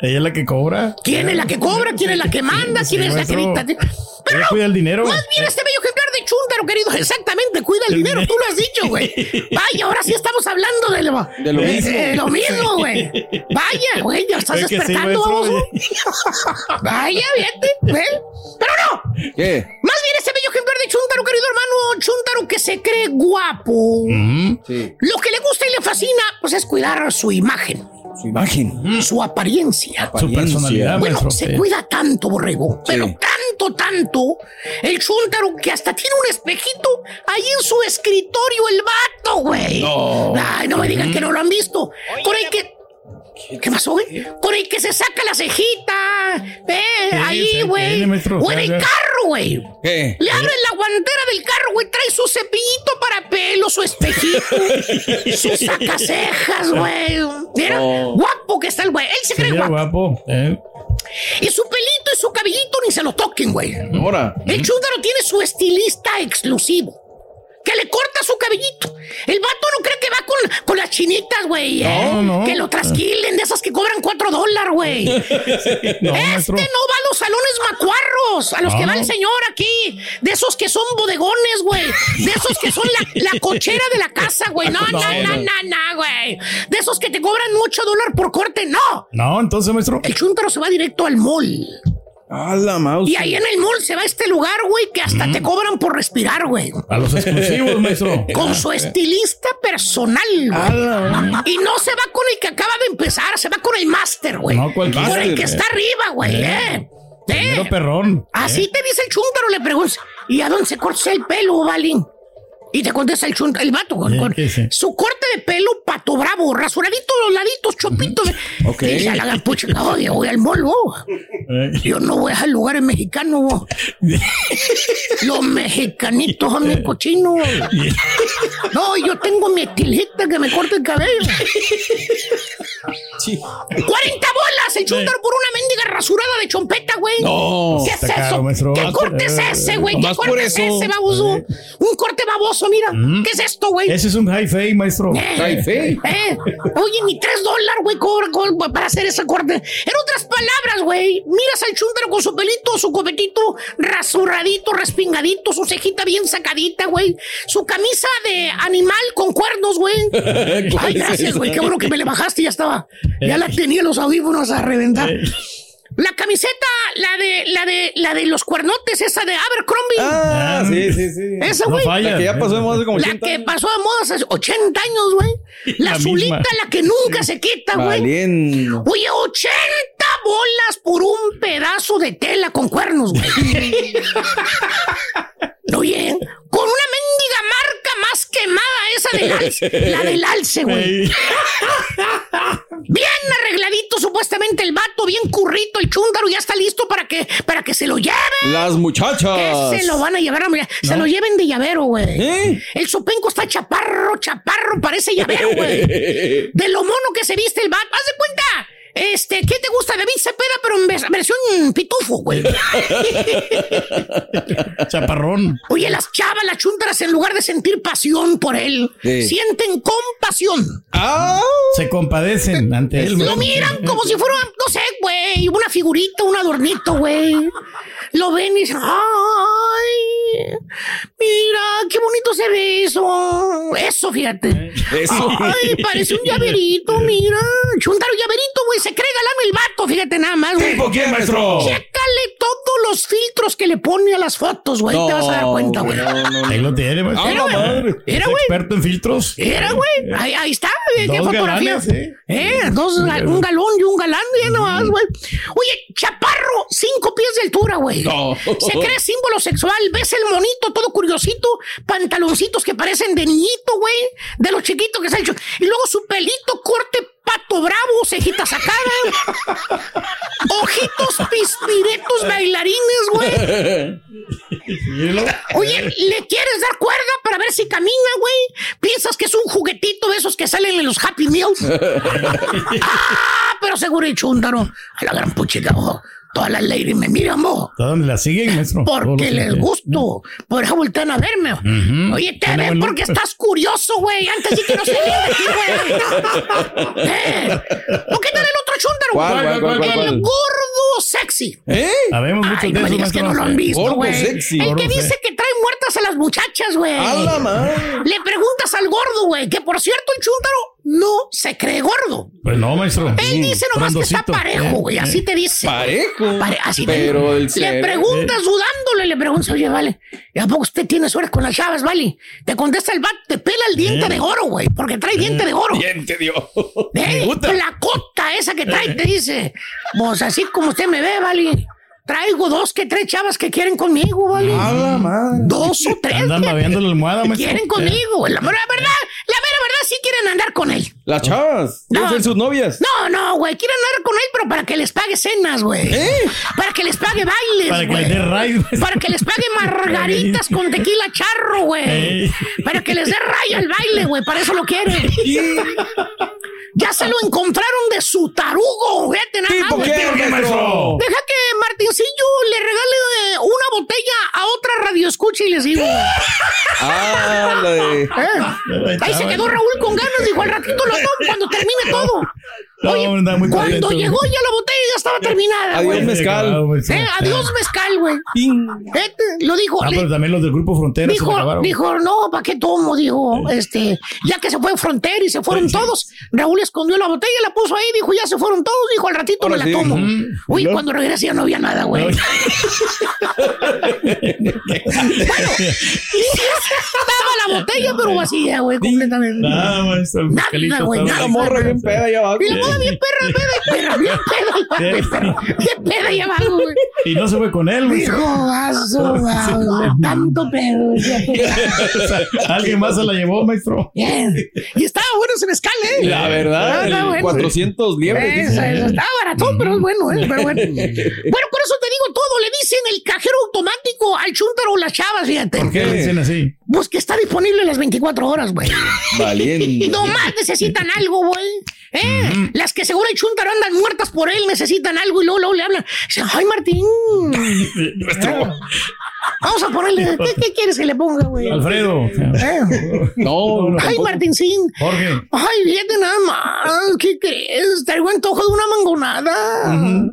Ella es la que cobra. ¿Quién es la que cobra? ¿Quién es la que manda? ¿Quién es la que dicta? Pero cuida el dinero. más bien este bello ejemplar de chúntaro, querido. Exactamente, cuida el dinero, tú lo has dicho, güey. Vaya, ahora sí estamos hablando de lo, De lo mismo. eh, lo mismo, güey. Vaya, güey, ya estás Es que sí, despertando, baboso. Vaya, fíjate, ¿eh? Pero no, ¿Qué? más bien ese bello ejemplar de chúntaro, querido hermano, chúntaro que se cree guapo. Sí. Lo que le gusta y le fascina, pues es cuidar su imagen, Su imagen. su apariencia. Su personalidad, Bueno, maestro. se cuida tanto, borrego, pero tanto, tanto, el chúntaro que hasta tiene un espejito ahí en su escritorio, el vato, güey. No. Ay, no me digan que no lo han visto. Con el que. ¿Qué pasó, güey? Con el que se saca la cejita. Eh, ahí, güey. O en el carro, güey. ¿Qué? Le abren la guantera del carro, güey. Trae su cepillito para pelo, su espejito, su sacacejas, güey. Mira, Oh. guapo que está el güey. Él se cree guapo. guapo. eh. Y su pelito y su cabellito ni se lo toquen, güey. Ahora. El chúndaro tiene su estilista exclusivo. Que le corta su cabellito. El vato no cree que va con, con las chinitas, güey. ¿eh? No, no. Que lo trasquilen de esas que cobran cuatro dólares, güey. No, este maestro. no va a los salones macuarros, a los que va el señor aquí. De esos que son bodegones, güey. De esos que son la, la cochera de la casa, güey. No, no, No, no, no. güey. De esos que te cobran 8 dólares por corte, no. No, entonces, maestro. El chúntaro se va directo al mall. A la mouse. Y ahí en el mall se va a este lugar, güey, que hasta te cobran por respirar, güey. A los exclusivos, maestro. Con su estilista personal, güey. Y no se va con el que acaba de empezar, se va con el máster, güey. No, cualquiera. Con el que está arriba, güey, eh. Primero Eh. perrón. Así te dice el chúntaro, le preguntas, ¿y a dónde se corta el pelo, Valín? Y te contesta el chúntaro, el vato, con, Eh, su corte de pelo pato bravo, rasuradito los laditos, chopito. de- Ok. Y dice a la gran pucha, oye, voy al mall, vos. Eh. Yo no voy a lugares mexicanos. Los mexicanitos son muy cochinos. No, yo tengo mi estilista que me corta el cabello. 40 bolas el chúntaro por una mendiga rasurada de chompeta, güey. No. ¿Qué es Está caro, eso? ¿Qué corte es ese, güey? ¿Qué corte es ese, baboso? Un corte baboso, mira. ¿Qué es esto, güey? Ese es un high fade, maestro. Eh, High fade. eh. Oye, ni tres dólares, güey, cobra cobra para hacer ese corte. En otras palabras, güey, miras al chúntaro con su pelito, su copetito rasuradito, respingadito, su cejita bien sacadita, güey. Su camisa de animal con cuernos, güey. Ay, gracias, güey. Qué bueno que me le bajaste, ya estaba. Ya la tenía los audífonos a reventar. La camiseta, la de, la de, la de los cuernotes, esa de Abercrombie. Ah, sí, sí, sí. Esa, güey. La que ya pasó de moda hace como La 80 que años. pasó de moda hace 80 años, güey. La, La azulita, misma. la que nunca se quita, güey. Oye, 80 bolas por un pedazo de tela con cuernos, güey. Oye, con una mendiga marca más quemada esa del alce. La del alce, güey. Ey. Bien arregladito, supuestamente el vato, bien currito, el chúndaro ya está listo para que, para que se lo lleven. Las muchachas. Que se lo van a llevar a Se lo lleven de llavero, güey. ¿Eh? El sopenco está chaparro, chaparro, parece llavero, güey. De lo mono que se viste el vato. Haz de cuenta. Este, ¿qué te gusta? David Cepeda, pero en vers- versión pitufo, güey. Chaparrón. Oye, las chavas, las chuntaras, en lugar de sentir pasión por él, Sí. sienten compasión. Ah. Se compadecen ante él. Lo miran como si fuera, no sé, güey, una figurita, un adornito, güey. Lo ven y dicen, ay, mira, qué bonito se ve eso. Eso, fíjate. Eso. Ay, parece un llaverito, mira. Chuntaro llaverito, güey. Se cree galán el vato, fíjate nada más, güey. ¿Tipo quién, maestro? Chécale todos los filtros que le pone a las fotos, güey. Te vas a dar cuenta, güey. No, no, no. Ahí lo tiene, maestro. Era, güey. Era, güey. experto en filtros. Era, güey. Ahí, ahí está. ¿Qué Dos fotografía? galanes, ¿eh? Eh, dos, un galón y un galán, ya nomás, güey. Oye, chaparro, cinco pies de altura, güey. No. Se cree símbolo sexual. Ves el monito todo curiosito, pantaloncitos que parecen de niñito, güey. De los chiquitos que se ha hecho. Y luego su pelito corte pato bravo, cejita sacada. Ojitos pispiretos bailarines, güey. Oye, ¿le quieres dar cuerda para ver si camina, güey? ¿Piensas que es un juguetito de esos que salen en los Happy Meals? ah, pero seguro el chúndaro. A la gran puchica, ojo. Todas las ladies me miran, vos. ¿A dónde la siguen, maestro? Porque les gusto. Por eso voltean a verme. Oye, te ven porque estás curioso, güey. Antes sí que no se güey. Eh, ¿O qué tal el otro chúndaro? ¿Cuál, cuál, cuál, el cuál? gordo sexy. ¿Eh? Sabemos muchos Ay, de no digas que no lo han visto, Gordo güey. sexy. El que dice que trae muertas a las muchachas, güey. A la madre. Le preguntas al gordo, güey, que por cierto el chúntaro no se cree gordo. Pues no, maestro. Él dice nomás que está parejo, Eh, güey, eh. así te dice. Parejo. Pare- así te Pero dice. el Le ser- preguntas dudándole, le preguntas, oye, vale, ¿y a poco usted tiene suerte con las chavas, vale? Te contesta el vato, te pela el diente Eh. de oro, güey, porque trae diente de oro. Bien te dio. Eh, gusta. La cota esa que trae te dice, pues así como usted me ve, vale. Traigo dos que tres chavas que quieren conmigo, vale. A la madre. Dos o tres. Andan la almohada, que maestro. quieren conmigo, güey. La, mera verdad, la verdad sí quieren andar con él. Las ah. chavas. No. Deben ser sus novias. No, no, güey. Quieren andar con él, pero para que les pague cenas, güey. ¿Eh? Para que les pague bailes. Para que les dé rayos. Para que les pague margaritas con tequila charro, güey. Para que les dé rayo al baile, güey. Para eso lo quieren. ya se lo encontraron de su tarugo, güey. Nada, qué, güey. maestro? Deja que Martincillo le regale eh, una botella a otra radio escucha y les digo. ah, ¿Eh? Ahí se quedó Raúl con ganas, dijo al ratito lo cuando termine todo. No, Oye, anda muy cuando contento. llegó ya la botella ya estaba terminada, Adiós, güey. mezcal. Eh, adiós mezcal, güey. Este, lo dijo. Ah, le- pero también los del Grupo Frontera Dijo, dijo, no, ¿para qué tomo? Dijo, este, ya que se fue Frontera y se fueron todos, Raúl escondió la botella, la puso ahí, dijo, ya se fueron todos, dijo, al ratito Ahora me la sí. tomo. Uy, cuando regresé ya no había nada, güey. bueno, estaba la botella, pero vacía, güey, completamente. Ah, maestro, el mezcalito Nada, güey, nada. La morra bien peda allá abajo. Bien perra, perra, perra, bien peda, bien peda, peda abajo, güey. Y no se fue con él, güey. Dijo, a su madre, tanto pedo. Alguien más se la llevó, maestro. Bien. Y estaba bueno ese mezcal, ¿eh? La verdad, Estaba el bueno. 400 liebres. Eso, dice. eso, estaba baratón, pero es bueno, ¿eh? Pero bueno. Bueno, por eso te digo todo. Le dicen el cajero automático al chúntaro o las chavas, fíjate. ¿Por qué le dicen así? Pues que está disponible las 24 horas, güey. Valiente. Y nomás necesitan algo, güey. ¿Eh? Las que seguro el chúntaro andan muertas por él, necesitan algo y luego, luego le hablan. Dicen, ay, Martín. Vamos a ponerle. ¿Qué, qué quieres que le ponga, güey? Alfredo. ¿Eh? No, Ay, tampoco. Martincín. Jorge. Ay, fíjate nada más. ¿Qué crees? Traigo antojo de una mangonada.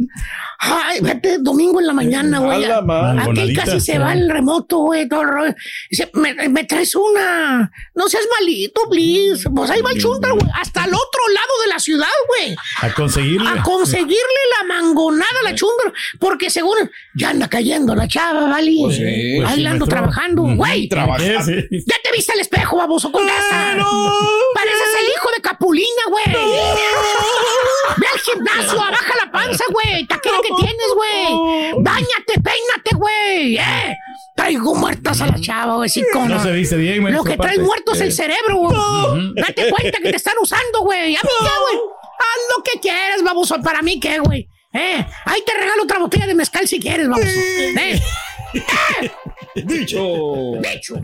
Ay, vete domingo en la mañana, güey. A la madre. Aquí casi se va el remoto, güey. Todo el rollo. Dice, me, me traes una. No seas malito, please. Pues ahí va el chunta, güey. Hasta el otro lado de la ciudad, güey. A conseguirle. A conseguirle la mangonada a la chundra. Porque según ya anda cayendo la chava, ¿vale? Pues sí, ahí pues sí, la ando trabajando, güey. Trabajar. Sí. Ya te viste al espejo, baboso, con casa. Pareces el hijo de Capulina, güey. Ve al gimnasio, abaja la panza, güey. Taquera que tienes, güey. Báñate, peínate, güey. Eh. Traigo muertas a la chava, güey. Sí, No se viste bien, Lo que traes muerto es el Eh. cerebro, güey. Date cuenta que te están usando, güey. A mí qué, güey. Haz lo que quieras, baboso. Para mí qué, güey. Eh. Ahí te regalo otra botella de mezcal si quieres, baboso. Eh. Dicho. Dicho.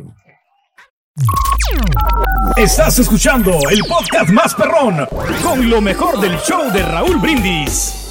Estás escuchando el podcast más perrón con lo mejor del show de Raúl Brindis.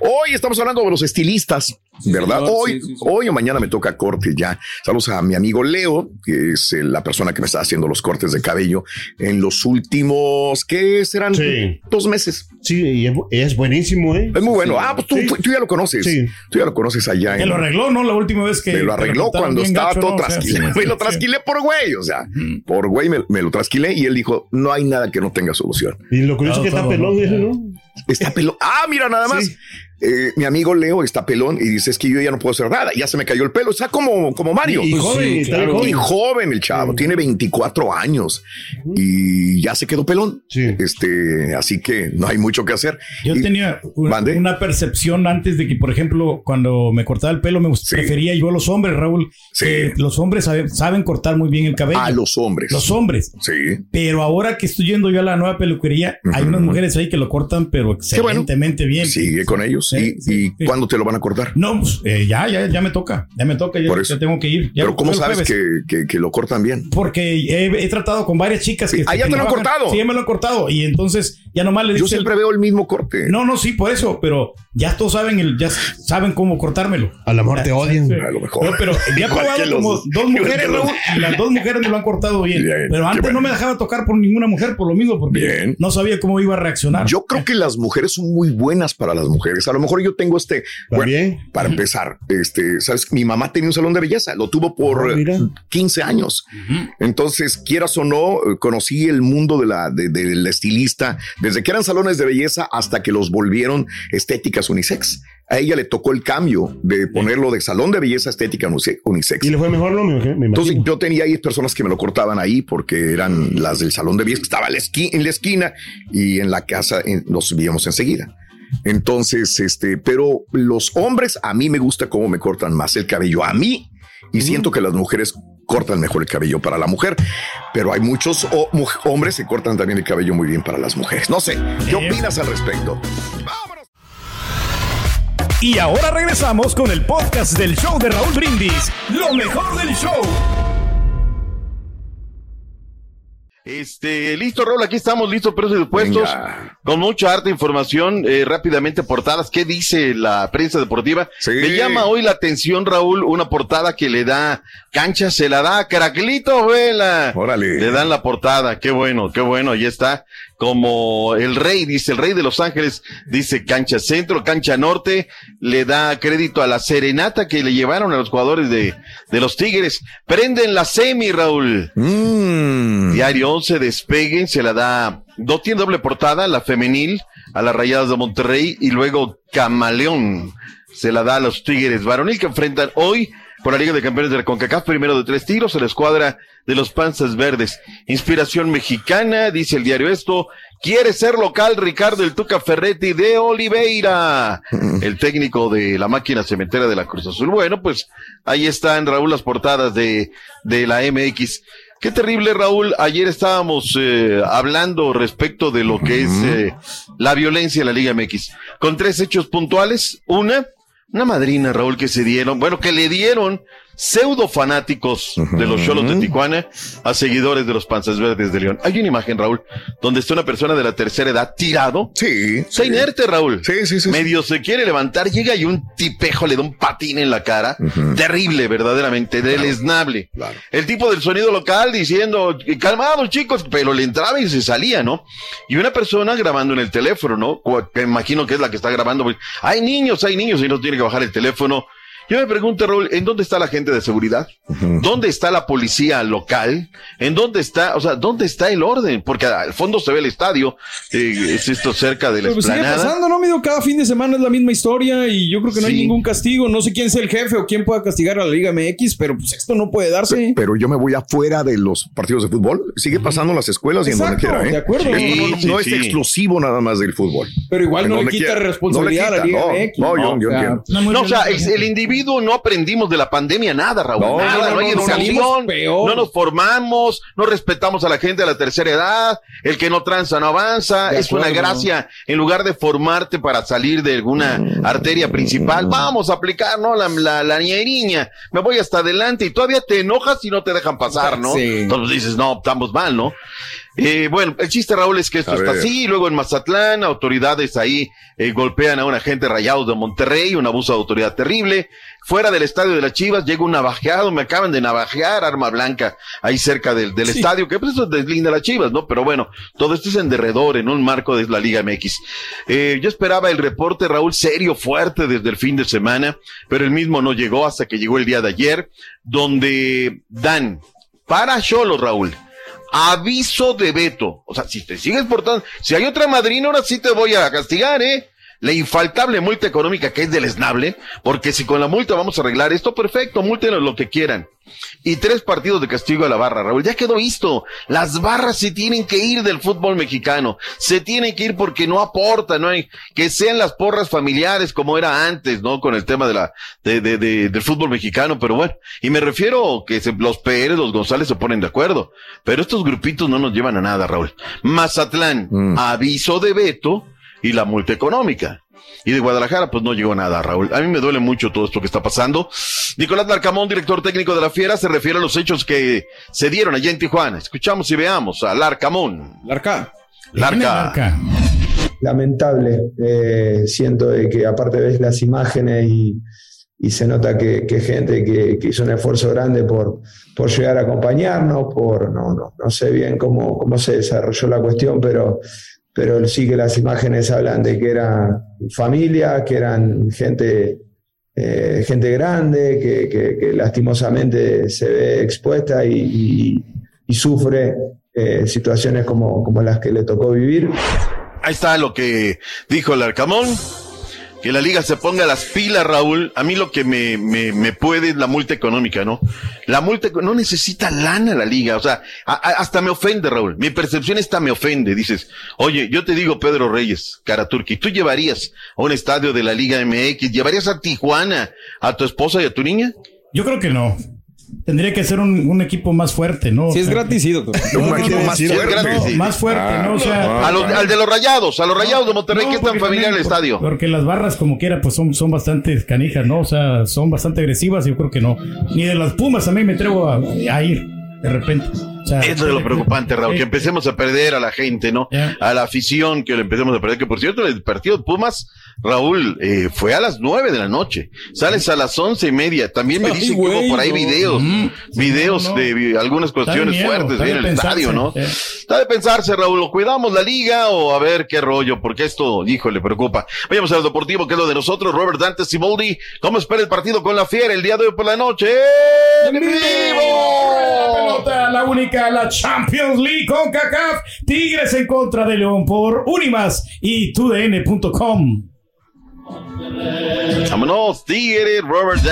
Hoy estamos hablando de los estilistas, ¿verdad? señor, hoy, sí, sí, sí. hoy o mañana me toca corte ya. Saludos a mi amigo Leo, que es eh, la persona que me está haciendo los cortes de cabello en los últimos, ¿qué serán? Sí. Dos meses. Sí, y es, bu- es buenísimo, ¿eh? Es muy bueno. Ah, pues tú, Sí. tú ya lo conoces. Sí. Tú ya lo conoces allá. Que en- lo arregló, ¿no? La última vez que. me lo arregló cuando estaba gacho, todo ¿no? O sea, trasquilado. sí, me lo sí. trasquilé por güey, o sea, por güey me, me lo trasquilé y él dijo, no hay nada que no tenga solución. Y lo curioso es que está pelón, ¿no? Está pelón. Ah, mira, nada más. Eh, mi amigo Leo está pelón y dice, es que yo ya no puedo hacer nada. Ya se me cayó el pelo. Está como, como Mario. Y joven, sí, claro. joven. Y joven el chavo, tiene 24 años y ya se quedó pelón. Sí. Este, así que no hay mucho que hacer. Yo Y- tenía una percepción antes de que, por ejemplo, cuando me cortaba el pelo, me prefería yo a los hombres, Raúl. Que los hombres saben, saben cortar muy bien el cabello. a los hombres. Los hombres. Sí. Pero ahora que estoy yendo yo a la nueva peluquería, hay unas mujeres ahí que lo cortan, pero bueno. excelentemente bien. Sigue con ellos. ¿Y, sí, y sí. cuándo te lo van a cortar? No, pues, eh, ya, ya, ya me toca. Ya me toca, ya, Por eso. ya tengo que ir. Ya Pero ¿cómo sabes que, que- que lo cortan bien? Porque he, he tratado con varias chicas que. Ah, ya te lo han cortado. Sí, ya me lo han cortado. Y entonces ya nomás le Yo siempre veo el mismo corte. No, no, sí, por eso, pero ya todos saben, el, ya saben cómo cortármelo. A lo mejor te odian. Sí. A lo mejor. No, pero ya he probado los- como dos mujeres, los- y las dos mujeres me lo han cortado bien. Bien, pero antes bueno. no me dejaba tocar por ninguna mujer por lo mismo, porque Bien. no sabía cómo iba a reaccionar. Yo creo que las mujeres son muy buenas para las mujeres. A lo mejor yo tengo este. Bueno, para empezar, este, sabes, mi mamá tenía un salón de belleza, lo tuvo por Ah, mira. eh, 15 años. Entonces, quieras o no, eh, conocí el mundo de la, de, del estilista desde que eran salones de belleza hasta que los volvieron estéticas unisex. A ella le tocó el cambio de ponerlo de salón de belleza estética unisex. Y le fue mejor, ¿no? Me, Entonces yo tenía ahí personas que me lo cortaban ahí porque eran las del salón de belleza que estaba en la, esquina y en la casa nos veíamos enseguida. Entonces, este, pero los hombres a mí me gusta cómo me cortan más el cabello a mí y siento que las mujeres cortan mejor el cabello para la mujer, pero hay muchos hombres que cortan también el cabello muy bien para las mujeres. No sé, ¿qué opinas al respecto? Y ahora regresamos con el podcast del show de Raúl Brindis. Lo mejor del show. Este, listo, Raúl, aquí estamos listos, pero y dispuestos, con mucha harta información, eh, rápidamente portadas. ¿Qué dice la prensa deportiva? Me llama hoy la atención, Raúl, una portada que le da cancha, se la da a Caraclito Vela. Órale. Le dan la portada, qué bueno, qué bueno, ahí está. Como el rey, dice el rey de Los Ángeles, dice cancha centro, cancha norte, le da crédito a la serenata que le llevaron a los jugadores de, de los Tigres. Prenden la semi, Raúl. Mm. Diario 11 despegue, se la da, no tiene doble portada, la femenil, a las Rayadas de Monterrey y luego Camaleón se la da a los Tigres varonil que enfrentan hoy por la Liga de Campeones de la CONCACAF, primero de tres tiros a la escuadra de los Panzas Verdes. Inspiración mexicana, dice el diario esto, quiere ser local Ricardo el Tuca Ferretti de Oliveira, el técnico de la máquina cementera de la Cruz Azul. Bueno, pues ahí están, Raúl, las portadas de, de la MX. Qué terrible, Raúl. Ayer estábamos eh, hablando respecto de lo que es eh, la violencia en la Liga MX, con tres hechos puntuales. Una, una madrina, Raúl, que se dieron, bueno, que le dieron pseudo fanáticos de los Cholos de Tijuana a seguidores de los Panzas Verdes de León. Hay una imagen, Raúl, donde está una persona de la tercera edad tirado. Sí. Se inerte, Raúl. Sí, sí, sí. Medio se quiere levantar, llega y un tipejo le da un patín en la cara. Terrible, verdaderamente, deleznable. El tipo del sonido local diciendo, calmados chicos, pero le entraba y se salía, ¿no? Y una persona grabando en el teléfono, ¿no? Que imagino que es la que está grabando. pues, Hay niños, hay niños y no tiene que bajar el teléfono. Yo me pregunto, Raúl, ¿en dónde está la gente de seguridad? ¿Dónde está la policía local? ¿En dónde está, o sea, dónde está el orden? Porque al fondo se ve el estadio, eh, es esto cerca de la Pero pues sigue pasando, ¿no? Mido, cada fin de semana es la misma historia y yo creo que no hay Sí. ningún castigo. No sé quién es el jefe o quién pueda castigar a la Liga MX, pero pues esto no puede darse. Pero yo me voy afuera de los partidos de fútbol. Sigue pasando en las escuelas y en donde quiera, ¿eh? de acuerdo. Esto no, no- Sí, no sí, es sí. exclusivo nada más del fútbol. Pero igual no le quita quiera. responsabilidad No le a la quita, Liga no, MX. No, yo, yo O sea, entiendo. No, o sea, el, el no aprendimos de la pandemia nada, Raúl. No, nada, no, no, no, hay educación, no nos formamos, no respetamos a la gente de la tercera edad, el que no tranza no avanza, es una gracia, en lugar de formarte para salir de alguna arteria principal, vamos a aplicar, ¿no? La, la, la niñeriña, me voy hasta adelante y todavía te enojas y no te dejan pasar, ¿no? Sí. Entonces dices, no, estamos mal, ¿no? Eh, bueno, el chiste, Raúl, es que esto A está ver. así, luego en Mazatlán, autoridades ahí eh, golpean a un agente rayados de Monterrey, un abuso de autoridad terrible. Fuera del estadio de las Chivas llega un navajeado, me acaban de navajear, arma blanca, ahí cerca del, del Sí. estadio, que pues eso deslinda las Chivas, ¿no? Pero bueno, todo esto es en derredor, en un marco de la Liga MX. Eh, yo esperaba el reporte, Raúl, serio, fuerte desde el fin de semana, pero el mismo no llegó hasta que llegó el día de ayer, donde dan para Cholo, Raúl, aviso de veto. O sea, si te sigues portando, si hay otra madrina, ahora sí te voy a castigar, ¿eh? La infaltable multa económica que es deleznable, porque si con la multa vamos a arreglar esto, perfecto, multen lo que quieran. Y tres partidos de castigo a la barra, Raúl. Ya quedó visto. Las barras se tienen que ir del fútbol mexicano. Se tienen que ir porque no aporta, no hay, que sean las porras familiares como era antes, ¿no? Con el tema de la, de, de, de- del fútbol mexicano, pero bueno. Y me refiero que se- los Pérez, los González se ponen de acuerdo. Pero estos grupitos no nos llevan a nada, Raúl. Mazatlán, aviso de veto y la multa económica. Y de Guadalajara, pues no llegó nada, Raúl. A mí me duele mucho todo esto que está pasando. Nicolás Larcamón, director técnico de la Fiera, se refiere a los hechos que se dieron allá en Tijuana. Escuchamos y veamos a Larcamón. Larca. Larca. lamentable. Eh, siento de que aparte ves las imágenes y, y se nota que, que gente que, que hizo un esfuerzo grande por, por llegar a acompañarnos, por no, no, no sé bien cómo, cómo se desarrolló la cuestión, pero, pero sí que las imágenes hablan de que eran familia, que eran gente, eh, gente grande, que, lastimosamente se ve expuesta y, y- y sufre eh, situaciones como, como las que le tocó vivir. Ahí está lo que dijo el Arcamón. Que la liga se ponga las pilas, Raúl. A mí lo que me, me, me puede es la multa económica, ¿no? La multa no necesita lana la liga. O sea, hasta me ofende, Raúl. Mi percepción esta me ofende. Dices, oye, yo te digo, Pedro Reyes, Karaturki, ¿tú llevarías a un estadio de la Liga MX? ¿Llevarías a Tijuana a tu esposa y a tu niña? Yo creo que no. Tendría que ser un, un equipo más fuerte, ¿no? Si es sea, gratis, sí, doctor. No, no, Un equipo más sí, fuerte. no, más fuerte, ¿no? O sea, A los- al de los rayados, a los rayados de Monterrey, No, que es tan familiar el estadio. Porque las barras, como quiera, pues son, son bastante canijas, ¿no? O sea, son bastante agresivas. Yo creo que no. Ni de las Pumas también me atrevo a, a ir. de repente. O sea, Eso es lo preocupante, Raúl, que empecemos a perder a la gente, ¿no? A la afición, que le empecemos a perder. Que por cierto, el partido de Pumas, Raúl, eh, fue a las nueve de la noche. Sales a las once y media. También me Ay, dicen que hubo por ahí no. videos, videos de algunas cuestiones miedo, fuertes en el pensarse, estadio, ¿no? eh. Está de pensarse, Raúl, ¿lo cuidamos la liga o a ver qué rollo? Porque esto, hijo, le preocupa. Vayamos al deportivo, que es lo de nosotros. Robert Dante Siboldi, ¿cómo espera el partido con la Fiera el día de hoy por la noche? ¡En vivo! pelota, la única, la Champions League con CACAF. Tigres en contra de León por Unimas y tudn.com. Vámonos, Tigre, Robert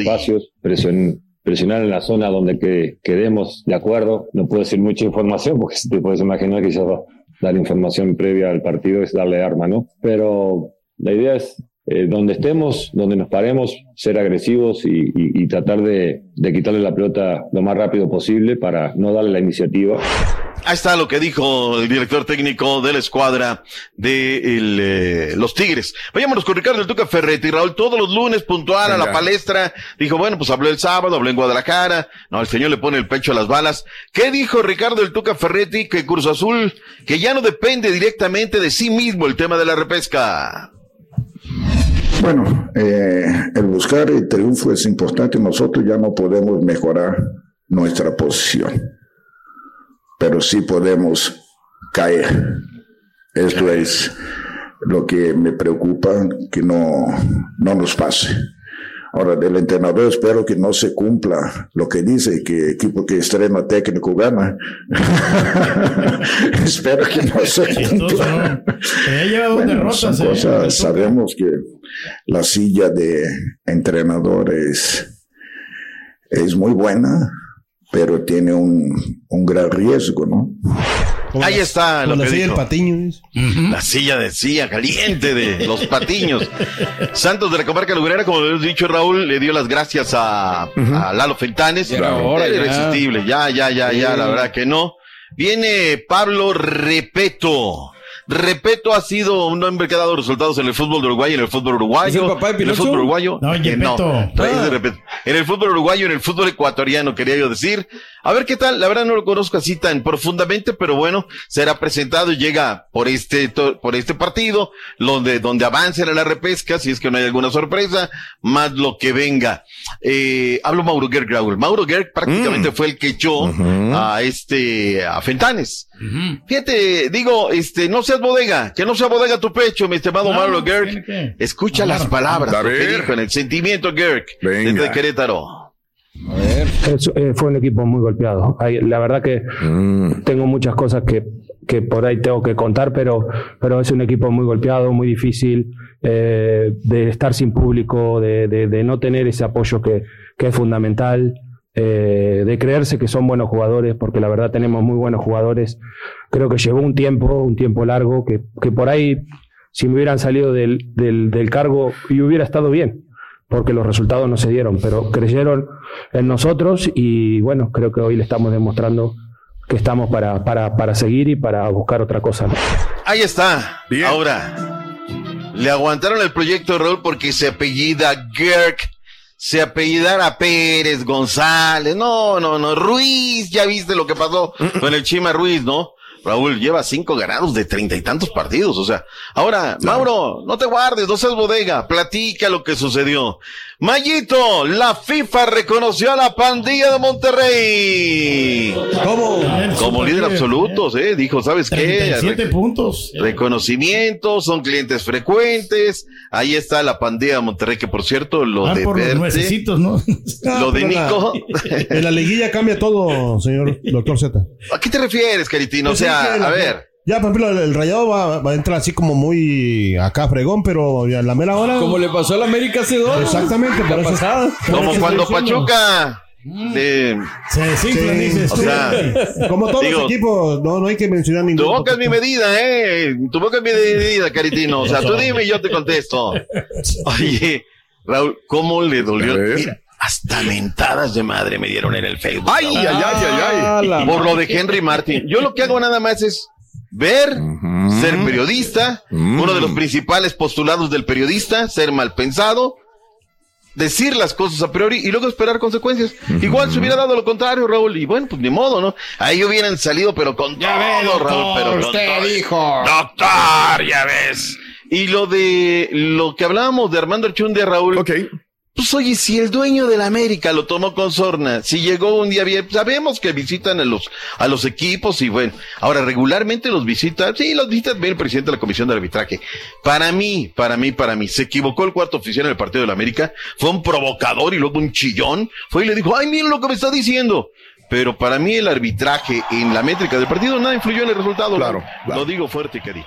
espacios, presion- presionar en la zona donde que, quedemos de acuerdo. No puedo decir mucha información porque te puedes imaginar que va- dar información previa al partido es darle arma, ¿no? Pero la idea es eh, donde estemos, donde nos paremos, ser agresivos y, y- y tratar de, de quitarle la pelota lo más rápido posible para no darle la iniciativa. Ahí está lo que dijo el director técnico de la escuadra de el, eh, los Tigres. Vayámonos con Ricardo El Tuca Ferretti. Raúl, todos los lunes puntual a la palestra. Dijo, bueno, pues habló el sábado, habló en Guadalajara. No, el señor le pone el pecho a las balas. ¿Qué dijo Ricardo El Tuca Ferretti? Que Cruz Azul, que ya no depende directamente de sí mismo el tema de la repesca. Bueno, eh, el buscar el triunfo es importante. Nosotros ya no podemos mejorar nuestra posición, pero sí podemos caer. Esto es lo que me preocupa, que no, no nos pase. Ahora, del entrenador espero que no se cumpla lo que dice, que equipo que estrena técnico gana. espero que no se cumpla. Bueno, derrotas. son eh, cosas, Tuca. sabemos que la silla de entrenador es, es muy buena, pero tiene un, un gran riesgo, ¿no? Ahí está lo la que silla del patiño. es. La silla de silla caliente de los patiños. Santos de la comarca lugrera, como hemos dicho Raúl, le dio las gracias a, a Lalo Fentanes. Ya Era irresistible, ya, ya, ya, ya, Sí. la verdad que no. Viene Pablo Repeto. Repeto ha sido un hombre que ha dado resultados en el fútbol de Uruguay, en el fútbol uruguayo. ¿Es el papá de en el fútbol uruguayo. No, Eh, Ah. de Repeto. En el fútbol uruguayo, en el fútbol ecuatoriano, quería yo decir. A ver qué tal, la verdad no lo conozco así tan profundamente, pero bueno, será presentado y llega por este, por este partido, donde, donde avancen a la repesca, si es que no hay alguna sorpresa, más lo que venga. Eh, hablo Mauro Gerg, Raúl. Mauro Gerg prácticamente fue el que echó a este, a Fentanes. Fíjate, digo, este, no seas bodega, que no sea bodega tu pecho, mi estimado No, tiene Gerg. que Escucha las palabras, A lo que ver. dijo en el sentimiento Gerg, desde Querétaro. Es- eh, fue un equipo muy golpeado. Hay- la verdad que tengo muchas cosas que, que por ahí tengo que contar, pero, pero es un equipo muy golpeado, muy difícil, eh, de estar sin público, de, de- de no tener ese apoyo que, que es fundamental, eh, de creerse que son buenos jugadores, porque la verdad tenemos muy buenos jugadores. Creo que llevó un tiempo, un tiempo largo, que, que por ahí, si me hubieran salido del, del, del cargo, y hubiera estado bien porque los resultados no se dieron, pero creyeron en nosotros y bueno, creo que hoy le estamos demostrando que estamos para, para, para seguir y para buscar otra cosa. Ahí está. Ahora, le aguantaron el proyecto Raúl porque se apellida Gerk, se apellidara Pérez, González, no, no, no, Ruiz, ya viste lo que pasó con el Chima Ruiz, ¿no? Raúl lleva cinco ganados de treinta y tantos partidos, o sea, ahora, Mauro, no te guardes, no seas bodega, platica lo que sucedió. Mayito, la FIFA reconoció a la pandilla de Monterrey. ¿Cómo? Como líder absoluto, ¿eh? Dijo, ¿sabes qué? 37 puntos. reconocimiento, son clientes frecuentes. Ahí está la pandilla de Monterrey, que por cierto, lo Van de por los ¿no? lo de Nico. En la liguilla cambia todo, señor doctor Z. ¿A qué te refieres, Caritino? O Pues sea, la- a ver. Ya, por ejemplo, el, el rayado va, va a entrar así como muy acá fregón, pero ya en la mera hora. Como le pasó al América hace dos. Exactamente, por eso. pasada. Como eso cuando. Pachuca. de- Se desinflan, Sí. dices O tú. sea, Como todos Digo, los equipos, no, no hay que mencionar Tu ningún. boca es mi medida, ¿eh? Tu boca es mi medida, Caritino. O sea, tú dime y yo te contesto. Oye, Raúl, ¿cómo le dolió? A. Mira, hasta mentadas de madre me dieron en el Facebook. Ay, ay, ay, ay, ay. la Por lo de Henry Martin. Yo lo que hago nada más es ver, ser periodista, uno de los principales postulados del periodista, ser mal pensado decir las cosas a priori y luego esperar consecuencias. Igual se hubiera dado lo contrario, Raúl, y bueno, pues ni modo, ¿no? Ahí hubieran salido, pero con Ya ve, todo, doctor, Raúl, pero con usted todo. dijo. Doctor, ya ves. Y lo de lo que hablábamos de Armando Archundia, Raúl. Ok. Pues oye, si el dueño de la América lo tomó con sorna, si llegó un día bien, sabemos que visitan a los, a los equipos y bueno, ahora regularmente los visita, sí, los visita bien el presidente de la comisión de arbitraje. Para mí, para mí, para mí, se equivocó el cuarto oficial en el partido de la América, fue un provocador y luego un chillón, fue y le dijo, ay, miren lo que me está diciendo. Pero para mí el arbitraje en la métrica del partido nada influyó en el resultado. Claro, Lo digo fuerte y querido.